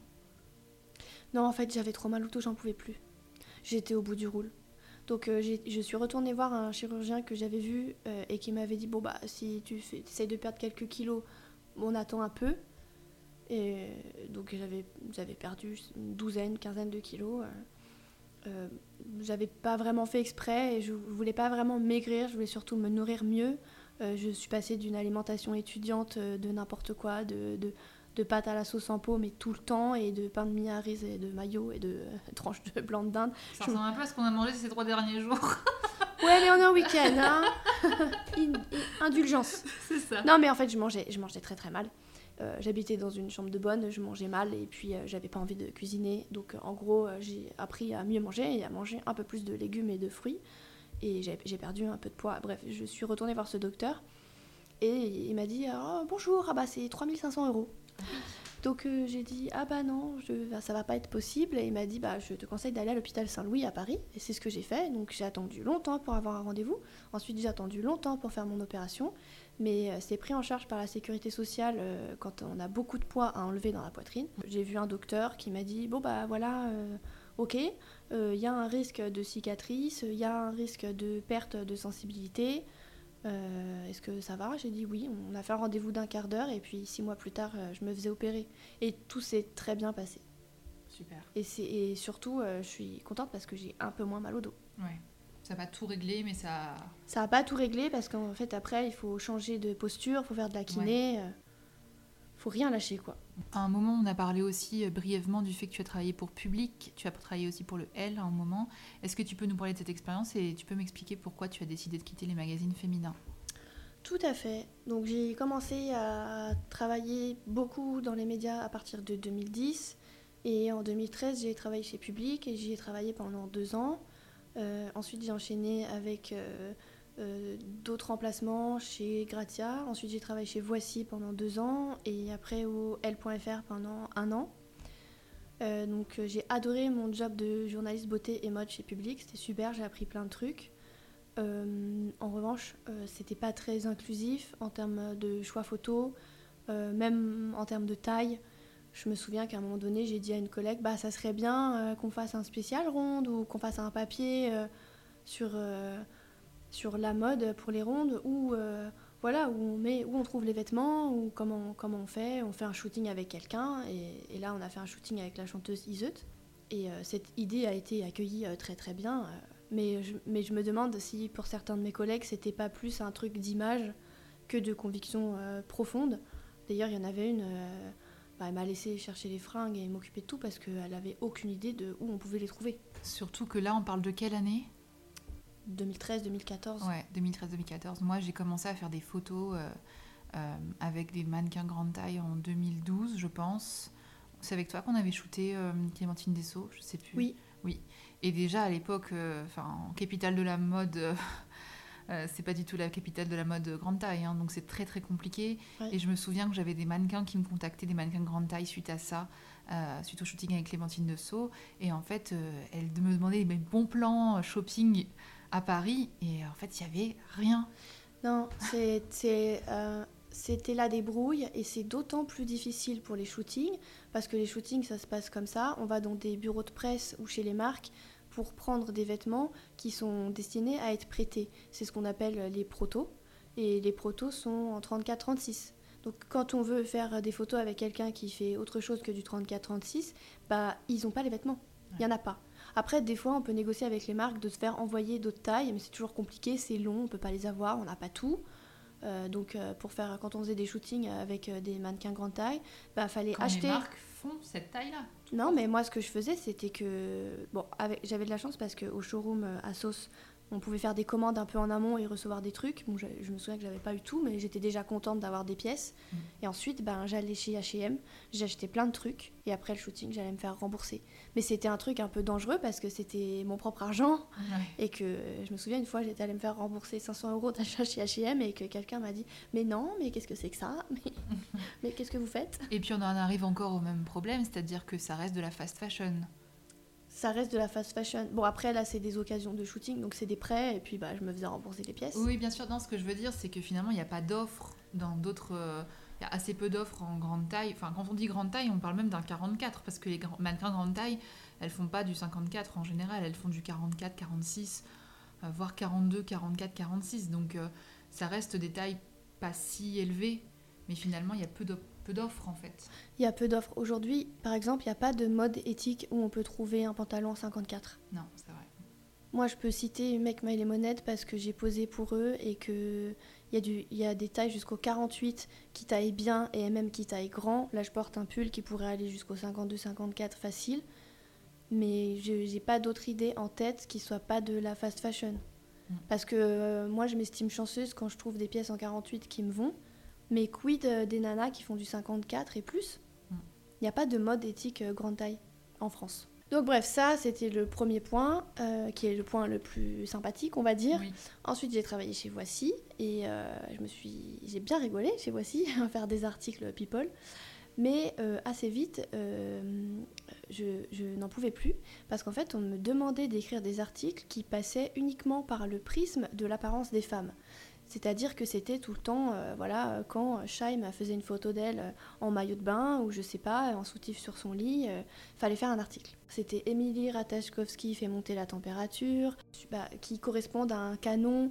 Non, en fait, j'avais trop mal au dos, j'en pouvais plus. J'étais au bout du roule. Donc euh, je suis retournée voir un chirurgien que j'avais vu et qui m'avait dit bon bah si tu fais, essayes de perdre quelques kilos, on attend un peu. Et donc j'avais perdu une douzaine, quinzaine de kilos. j'avais pas vraiment fait exprès et je voulais pas vraiment maigrir, je voulais surtout me nourrir mieux je suis passée d'une alimentation étudiante euh, de n'importe quoi, de, de, de, pâtes à la sauce en pot, mais tout le temps, et de pain de riz et de maillot et de euh, tranches de blanc de dinde. Ça ressemble un peu à ce qu'on a mangé ces trois derniers jours. ouais, mais on est en week-end, hein Indulgence. C'est ça. Non, mais en fait, je mangeais, je mangeais très très mal. J'habitais dans une chambre de bonne, je mangeais mal et puis j'avais pas envie de cuisiner. Donc en gros, j'ai appris à mieux manger et à manger un peu plus de légumes et de fruits et j'ai perdu un peu de poids. Bref, je suis retournée voir ce docteur et il m'a dit oh, bonjour, ah bah c'est 3500 euros. Donc euh, j'ai dit ah bah non, je, bah, ça va pas être possible. Et il m'a dit bah je te conseille d'aller à l'hôpital Saint-Louis à Paris. Et c'est ce que j'ai fait. Donc j'ai attendu longtemps pour avoir un rendez-vous. Ensuite j'ai attendu longtemps pour faire mon opération. Mais euh, c'est pris en charge par la sécurité sociale euh, quand on a beaucoup de poids à enlever dans la poitrine. J'ai vu un docteur qui m'a dit bon bah voilà ok, il euh, y a un risque de cicatrice, il y a un risque de perte de sensibilité. Est-ce que ça va? J'ai dit oui. On a fait un rendez-vous d'un quart d'heure et puis six mois plus tard, je me faisais opérer. Et tout s'est très bien passé. Super. Et, et surtout, je suis contente parce que j'ai un peu moins mal au dos. Ouais. Ça n'a pas tout réglé, mais ça. Ça n'a pas tout réglé parce qu'en fait, après, il faut changer de posture, il faut faire de la kiné. Il faut rien lâcher, quoi. À un moment, on a parlé aussi euh, brièvement du fait que tu as travaillé pour Public, tu as travaillé aussi pour le L à un moment. Est-ce que tu peux nous parler de cette expérience et tu peux m'expliquer pourquoi tu as décidé de quitter les magazines féminins? Tout à fait. Donc j'ai commencé à travailler beaucoup dans les médias à partir de 2010. Et en 2013, j'ai travaillé chez Public et j'y ai travaillé pendant deux ans. Euh, ensuite, j'ai enchaîné avec euh, euh, d'autres emplacements chez Gratia. Ensuite, j'ai travaillé chez Voici pendant deux ans et après au L.fr pendant un an. donc, j'ai adoré mon job de journaliste beauté et mode chez Public. C'était super, j'ai appris plein de trucs. en revanche, c'était pas très inclusif en termes de choix photo, même en termes de taille je me souviens qu'à un moment donné, j'ai dit à une collègue, bah ça serait bien euh, qu'on fasse un spécial ronde ou qu'on fasse un papier euh, sur, euh, sur la mode pour les rondes où voilà où on met où on trouve les vêtements ou comment comment on fait. On fait un shooting avec quelqu'un et, là on a fait un shooting avec la chanteuse Iseut et cette idée a été accueillie très très bien. mais je, mais je me demande si pour certains de mes collègues c'était pas plus un truc d'image que de conviction profonde. D'ailleurs il y en avait une bah, elle m'a laissé chercher les fringues et m'occuper de tout parce qu'elle avait aucune idée de où on pouvait les trouver. Surtout que là, on parle de quelle année? 2013-2014. Ouais, 2013-2014. Moi, j'ai commencé à faire des photos euh, euh, avec des mannequins grande taille en 2012, je pense. C'est avec toi qu'on avait shooté euh, Clémentine Dessau, je sais plus. Oui. Oui. Et déjà à l'époque, enfin, en capitale de la mode, c'est pas du tout la capitale de la mode grande taille, hein, donc c'est très très compliqué. Et je me souviens que j'avais des mannequins qui me contactaient, des mannequins grande taille suite à ça, euh, suite au shooting avec Clémentine de Sceaux. Et en fait, euh, elle me demandait mes bons plans shopping à Paris, et en fait, il y avait rien. Non, c'était la débrouille et c'est d'autant plus difficile pour les shootings parce que les shootings ça se passe comme ça. On va dans des bureaux de presse ou chez les marques pour prendre des vêtements qui sont destinés à être prêtés. C'est ce qu'on appelle les protos. Et les protos sont en 34-36. Donc quand on veut faire des photos avec quelqu'un qui fait autre chose que du 34-36, bah, ils n'ont pas les vêtements. Il n'y en a pas. Après, des fois, on peut négocier avec les marques de se faire envoyer d'autres tailles, mais c'est toujours compliqué, c'est long, on ne peut pas les avoir, on n'a pas tout. Euh, donc, euh, pour faire, quand on faisait des shootings avec euh, des mannequins grande taille, bah, fallait acheter. Les marques font cette taille-là. Non, mais moi, ce que je faisais, c'était que bon, j'avais de la chance parce qu'au showroom à Sauce, on pouvait faire des commandes un peu en amont et recevoir des trucs. Bon, je, me souviens que j'avais pas eu tout, mais j'étais déjà contente d'avoir des pièces. Mm. Et ensuite, ben, j'allais chez H&M, j'achetais plein de trucs, et après le shooting, j'allais me faire rembourser. Mais c'était un truc un peu dangereux parce que c'était mon propre argent, et que je me souviens une fois, j'étais allée me faire rembourser 500 euros d'achat chez H&M, et que quelqu'un m'a dit, mais non, mais qu'est-ce que c'est que ça? Mais, mais qu'est-ce que vous faites? Et puis on en arrive encore au même problème, c'est-à-dire que ça reste de la fast fashion ça reste de la fast fashion. Bon, après, là, c'est des occasions de shooting, donc c'est des prêts, et puis bah, je me faisais rembourser les pièces. Oui, bien sûr. Non, ce que je veux dire, c'est que finalement, il n'y a pas d'offres dans d'autres. Euh, il y a assez peu d'offres en grande taille. Enfin, quand on dit grande taille, on parle même d'un 44, parce que les mannequins grande taille, elles font pas du 54 en général, elles font du 44, 46, euh, voire 42, 44, 46. Donc, euh, ça reste des tailles pas si élevées, mais finalement, il y a peu d'offres d'offres en fait. Il y a peu d'offres. Aujourd'hui, par exemple, il n'y a pas de mode éthique où on peut trouver un pantalon 54. Non, c'est vrai. Moi, je peux citer Make My Lemonade parce que j'ai posé pour eux et que il y, a du, y a des tailles jusqu'au 48 qui taillent bien et même qui taillent grand. Là, je porte un pull qui pourrait aller jusqu'au 52-54 facile. Mais je n'ai pas d'autre idée en tête qui soit pas de la fast fashion. Mm. Parce que euh, moi, je m'estime chanceuse quand je trouve des pièces en 48 qui me vont. Mais quid euh, des nanas qui font du 54 et plus? Il mm. n'y a pas de mode éthique euh, grande taille en France. Donc bref, ça c'était le premier point, euh, qui est le point le plus sympathique, on va dire. Ensuite, j'ai travaillé chez Voici et je me suis, j'ai bien rigolé chez Voici à faire des articles People. Mais assez vite, je, je n'en pouvais plus parce qu'en fait, on me demandait d'écrire des articles qui passaient uniquement par le prisme de l'apparence des femmes. C'est-à-dire que c'était tout le temps, euh, voilà, quand Shaim faisait une photo d'elle euh, en maillot de bain ou je sais pas, en soutif sur son lit, euh, fallait faire un article. C'était Émilie Ratajkowski fait monter la température, bah, qui correspond à un canon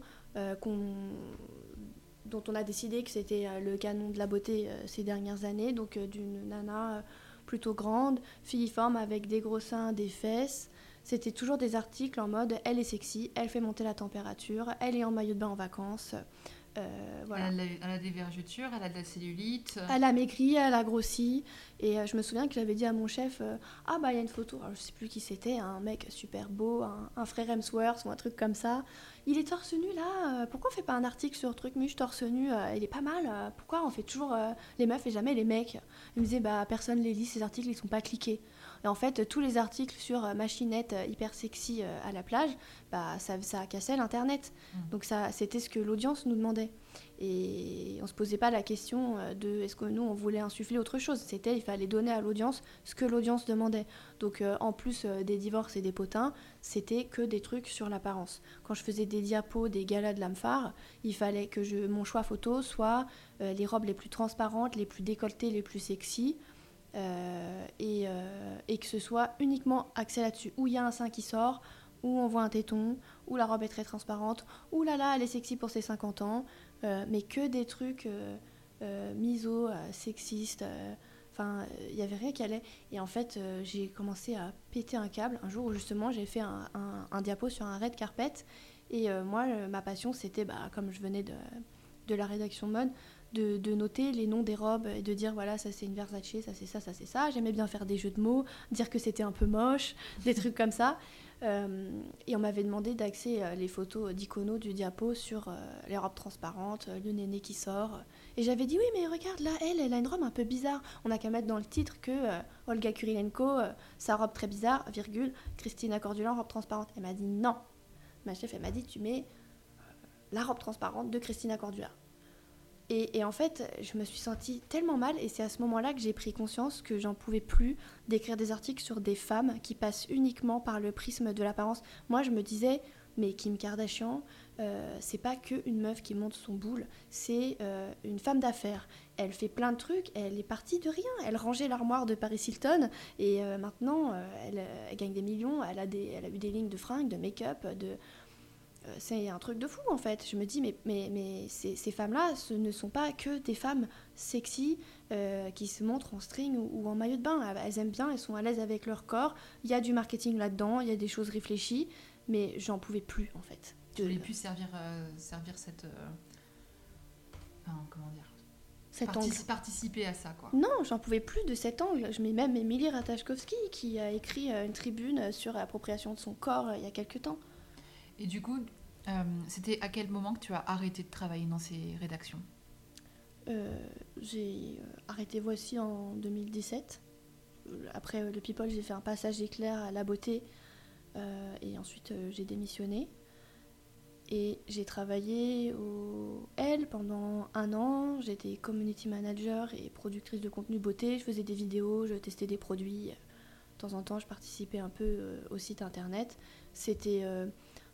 dont on a décidé que c'était le canon de la beauté ces dernières années, donc d'une nana plutôt grande, filiforme, avec des gros seins, des fesses. C'était toujours des articles en mode elle est sexy, elle fait monter la température, elle est en maillot de bain en vacances. Euh, elle, a, des vergetures, elle a de la cellulite. Elle a maigri, elle a grossi. Et euh, je me souviens que j'avais dit à mon chef euh, Ah, bah, il y a une photo, alors, je sais plus qui c'était, un mec super beau, un, frère Hemsworth ou un truc comme ça. Il est torse nu là, pourquoi on fait pas un article sur truc muche torse nu Il est pas mal, pourquoi on fait toujours les meufs et jamais les mecs? Il me disait Bah, personne les lit, ces articles, ils sont pas cliqués. Et en fait, tous les articles sur euh, machinette euh, hyper sexy euh, à la plage, bah, ça, ça cassait l'Internet. Mm. Donc ça, c'était ce que l'audience nous demandait. Et on ne se posait pas la question de est-ce que nous, on voulait insuffler autre chose. C'était, il fallait donner à l'audience ce que l'audience demandait. Donc en plus des divorces et des potins, c'était que des trucs sur l'apparence. Quand je faisais des diapos, des galas de lame phare, il fallait que je, mon choix photo soit les robes les plus transparentes, les plus décolletées, les plus sexy. Euh, euh, et, que ce soit uniquement axé là-dessus, où il y a un sein qui sort, où on voit un téton, où la robe est très transparente, où là là elle est sexy pour ses 50 ans, euh, mais que des trucs miso, sexistes, enfin il n'y avait rien qui allait. Et en fait j'ai commencé à péter un câble un jour où justement j'ai fait un, un, diapo sur un red carpet, et moi ma passion c'était, bah, comme je venais de, de la rédaction mode, de, noter les noms des robes et de dire voilà ça c'est une Versace, ça c'est ça, ça c'est ça. J'aimais bien faire des jeux de mots, dire que c'était un peu moche, des trucs comme ça. Euh, et on m'avait demandé d'axer euh, les photos d'icono du diapo sur euh, les robes transparentes, le néné qui sort. Et j'avais dit oui mais regarde là elle, elle a une robe un peu bizarre. On n'a qu'à mettre dans le titre que Olga Kurilenko, sa robe très bizarre, virgule, Christina Cordula robe transparente. Elle m'a dit non. Ma chef elle m'a dit tu mets la robe transparente de Christina Cordula. Et, en fait, je me suis sentie tellement mal, et c'est à ce moment-là que j'ai pris conscience que j'en pouvais plus d'écrire des articles sur des femmes qui passent uniquement par le prisme de l'apparence. Moi, je me disais, mais Kim Kardashian, euh, c'est pas que une meuf qui monte son boule, c'est euh, une femme d'affaires. Elle fait plein de trucs, elle est partie de rien. Elle rangeait l'armoire de Paris Hilton et euh, maintenant elle, elle, gagne des millions. Elle a, elle a eu des lignes de fringues, de make-up, de, euh, c'est un truc de fou en fait. Je me dis, mais, mais, mais ces, ces femmes-là, ce ne sont pas que des femmes sexy euh, qui se montrent en string ou, en maillot de bain. Elles aiment bien, elles sont à l'aise avec leur corps. Il y a du marketing là-dedans, il y a des choses réfléchies, mais j'en pouvais plus en fait. Tu voulais plus servir, euh, servir cette. comment dire cet angle. participer à ça quoi. Non, j'en pouvais plus de cet angle. Je mets même Émilie Ratajkowski qui a écrit une tribune sur l'appropriation de son corps il y a quelques temps. Et du coup, euh, c'était à quel moment que tu as arrêté de travailler dans ces rédactions? Euh, J'ai euh, arrêté Voici en 2017. Après le People, j'ai fait un passage éclair à la beauté et ensuite j'ai démissionné. Et j'ai travaillé au L pendant un an. J'étais community manager et productrice de contenu beauté. Je faisais des vidéos, je testais des produits. De temps en temps, je participais un peu au site internet. C'était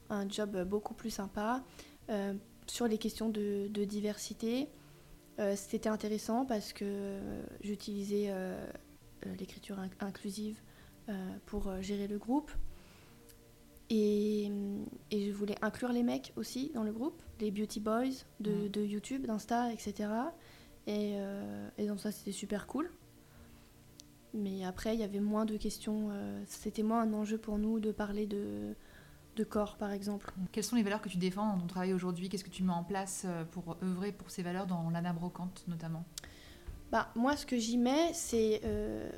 un job beaucoup plus sympa. Euh, sur les questions de, diversité, euh, c'était intéressant parce que j'utilisais euh, l'écriture inclusive pour gérer le groupe. Et, je voulais inclure les mecs aussi dans le groupe, les beauty boys de, de YouTube, d'Insta, etc. Et, et, donc ça, c'était super cool. Mais après, il y avait moins de questions. c'était moins un enjeu pour nous de parler de, de corps, par exemple. Quelles sont les valeurs que tu défends dans ton travail aujourd'hui? Qu'est-ce que tu mets en place euh, pour œuvrer pour ces valeurs dans l'Anna Brocante notamment? Bah, Moi, ce que j'y mets, c'est euh,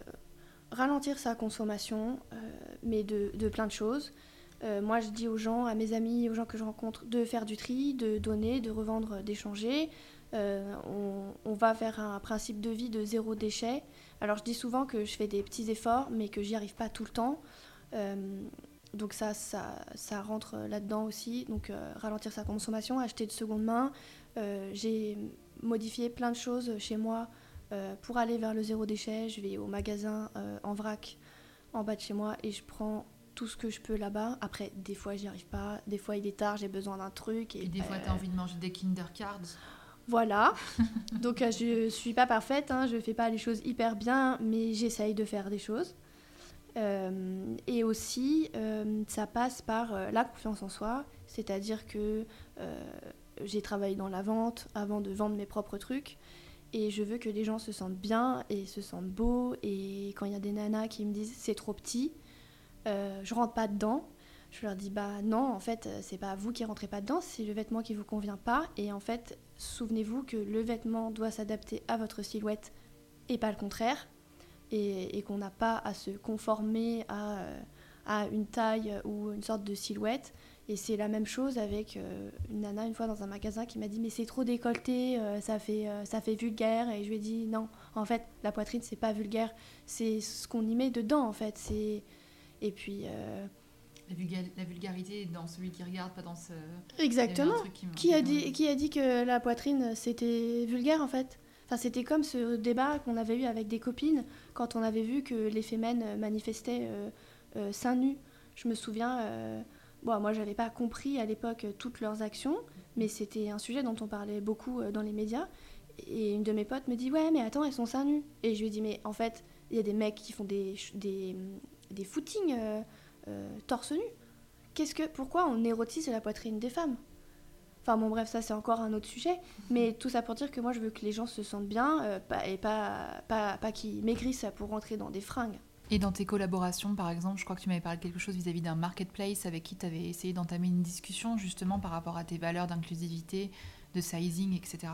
ralentir sa consommation, euh, mais de, plein de choses. moi, je dis aux gens, à mes amis, aux gens que je rencontre, de faire du tri, de donner, de revendre, d'échanger. On, on, va vers un principe de vie de zéro déchet. Alors, je dis souvent que je fais des petits efforts, mais que j'y arrive pas tout le temps donc ça, ça, ça rentre là-dedans aussi. Donc euh, ralentir sa consommation, acheter de seconde main. Euh, j'ai modifié plein de choses chez moi euh, pour aller vers le zéro déchet. Je vais au magasin en vrac en bas de chez moi et je prends tout ce que je peux là-bas. Après, des fois, j'y arrive pas. Des fois, il est tard, j'ai besoin d'un truc. Et, des fois, tu as envie de manger des Kinder Cards. Voilà. Donc, je suis pas parfaite. Hein. Je fais pas les choses hyper bien, mais j'essaye de faire des choses. Euh, et aussi, euh, ça passe par euh, la confiance en soi, c'est-à-dire que j'ai travaillé dans la vente avant de vendre mes propres trucs. Et je veux que les gens se sentent bien et se sentent beaux. Et quand il y a des nanas qui me disent c'est trop petit, je rentre pas dedans. Je leur dis bah non, en fait, c'est pas vous qui rentrez pas dedans, c'est le vêtement qui vous convient pas. Et en fait, souvenez-vous que le vêtement doit s'adapter à votre silhouette et pas le contraire et, qu'on n'a pas à se conformer à, euh, à, une taille ou une sorte de silhouette. Et c'est la même chose avec euh, une nana une fois dans un magasin qui m'a dit mais c'est trop décolleté, euh, ça, fait, ça fait vulgaire. Et je lui ai dit non, en fait la poitrine c'est pas vulgaire, c'est ce qu'on y met dedans en fait. C'est et puis la, vulgarité dans celui qui regarde, pas dans ce. Exactement. Qui, a dit, qui a dit que la poitrine c'était vulgaire en fait C'était comme ce débat qu'on avait eu avec des copines quand on avait vu que les femmes manifestaient euh, euh, seins nus. Je me souviens, euh, bon, moi j'avais pas compris à l'époque toutes leurs actions, mais c'était un sujet dont on parlait beaucoup dans les médias. Et une de mes potes me dit Ouais, mais attends, elles sont seins nus. Et je lui ai dit Mais en fait, il y a des mecs qui font des, des, des footings torse nu. Qu'est-ce que, pourquoi on érotise la poitrine des femmes? Enfin bon bref, ça c'est encore un autre sujet. Mais tout ça pour dire que moi je veux que les gens se sentent bien euh, et pas, pas, pas qu'ils maigrissent pour rentrer dans des fringues. Et dans tes collaborations, par exemple, je crois que tu m'avais parlé de quelque chose vis-à-vis d'un marketplace avec qui tu avais essayé d'entamer une discussion justement par rapport à tes valeurs d'inclusivité, de sizing, etc.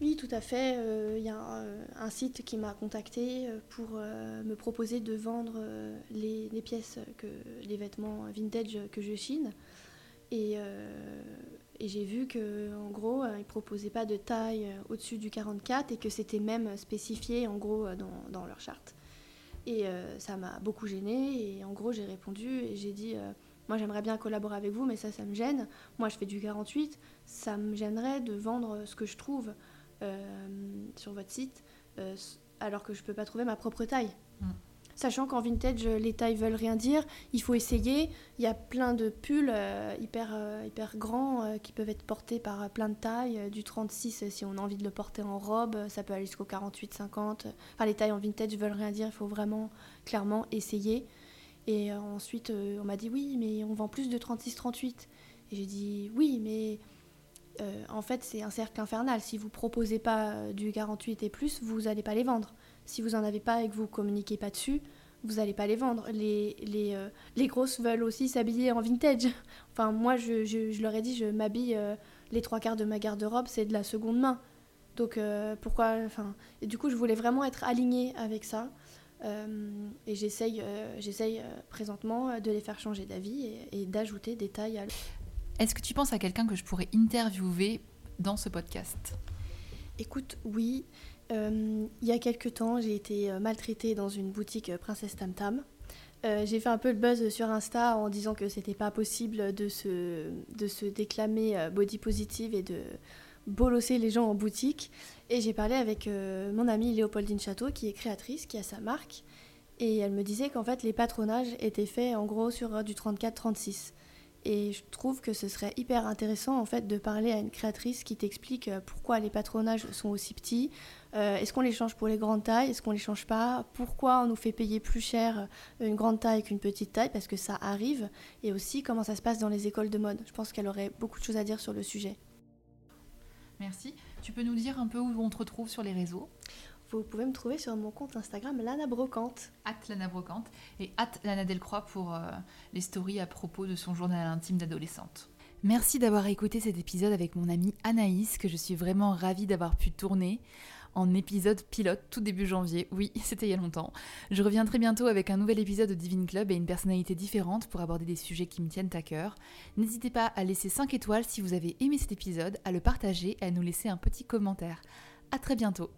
Oui, tout à fait. Euh, il y a un, site qui m'a contacté euh, pour me proposer de vendre les, les, pièces, que, les vêtements vintage que je chine. Et et j'ai vu que en gros, euh, ils proposaient pas de taille euh, au-dessus du 44 et que c'était même spécifié en gros euh, dans, leur charte. Et ça m'a beaucoup gênée. Et en gros, j'ai répondu et j'ai dit Moi, j'aimerais bien collaborer avec vous, mais ça, ça me gêne. Moi, je fais du 48. Ça me gênerait de vendre ce que je trouve sur votre site alors que je peux pas trouver ma propre taille. Mm sachant qu'en vintage, les tailles veulent rien dire. Il faut essayer. Il y a plein de pulls euh, hyper, euh, hyper grands euh, qui peuvent être portés par plein de tailles. du 36, si on a envie de le porter en robe, ça peut aller jusqu'au 48, 50. Enfin, les tailles en vintage veulent rien dire. Il faut vraiment, clairement, essayer. Et ensuite, on m'a dit oui, mais on vend plus de 36-38. Et j'ai dit oui, mais en fait, c'est un cercle infernal. Si vous proposez pas du 48 et plus, vous n'allez pas les vendre. Si vous n'en avez pas et que vous communiquez pas dessus, vous n'allez pas les vendre. Les, les, euh, les grosses veulent aussi s'habiller en vintage. Enfin, moi, je, je, leur ai dit, je m'habille, euh, les trois quarts de ma garde-robe, c'est de la seconde main. Donc, euh, pourquoi Enfin, et du coup, je voulais vraiment être alignée avec ça. et j'essaye, j'essaye présentement de les faire changer d'avis et, et d'ajouter des tailles à... Est-ce que tu penses à quelqu'un que je pourrais interviewer dans ce podcast? Écoute, oui. Euh, il y a quelques temps, j'ai été euh, maltraitée dans une boutique euh, Princesse Tam Tam. j'ai fait un peu le buzz sur Insta en disant que c'était pas possible de se, déclamer body positive et de bolosser les gens en boutique. Et j'ai parlé avec mon amie Léopoldine Château, qui est créatrice, qui a sa marque. Et elle me disait qu'en fait, les patronages étaient faits en gros sur du 34-36. Et je trouve que ce serait hyper intéressant en fait de parler à une créatrice qui t'explique euh, pourquoi les patronages sont aussi petits, euh, est-ce qu'on les change pour les grandes tailles, est-ce qu'on les change pas, pourquoi on nous fait payer plus cher euh, une grande taille qu'une petite taille? Parce que ça arrive, et aussi comment ça se passe dans les écoles de mode? Je pense qu'elle aurait beaucoup de choses à dire sur le sujet. Merci. Tu peux nous dire un peu où on te retrouve sur les réseaux? Vous pouvez me trouver sur mon compte Instagram Lana Brocante. At Lana Brocante et at Lana Delcroix pour euh, les stories à propos de son journal intime d'adolescente. Merci d'avoir écouté cet épisode avec mon amie Anaïs, que je suis vraiment ravie d'avoir pu tourner en épisode pilote tout début janvier. Oui, c'était il y a longtemps. Je reviens très bientôt avec un nouvel épisode de Divine Club et une personnalité différente pour aborder des sujets qui me tiennent à cœur. N'hésitez pas à laisser 5 étoiles si vous avez aimé cet épisode, à le partager et à nous laisser un petit commentaire. A très bientôt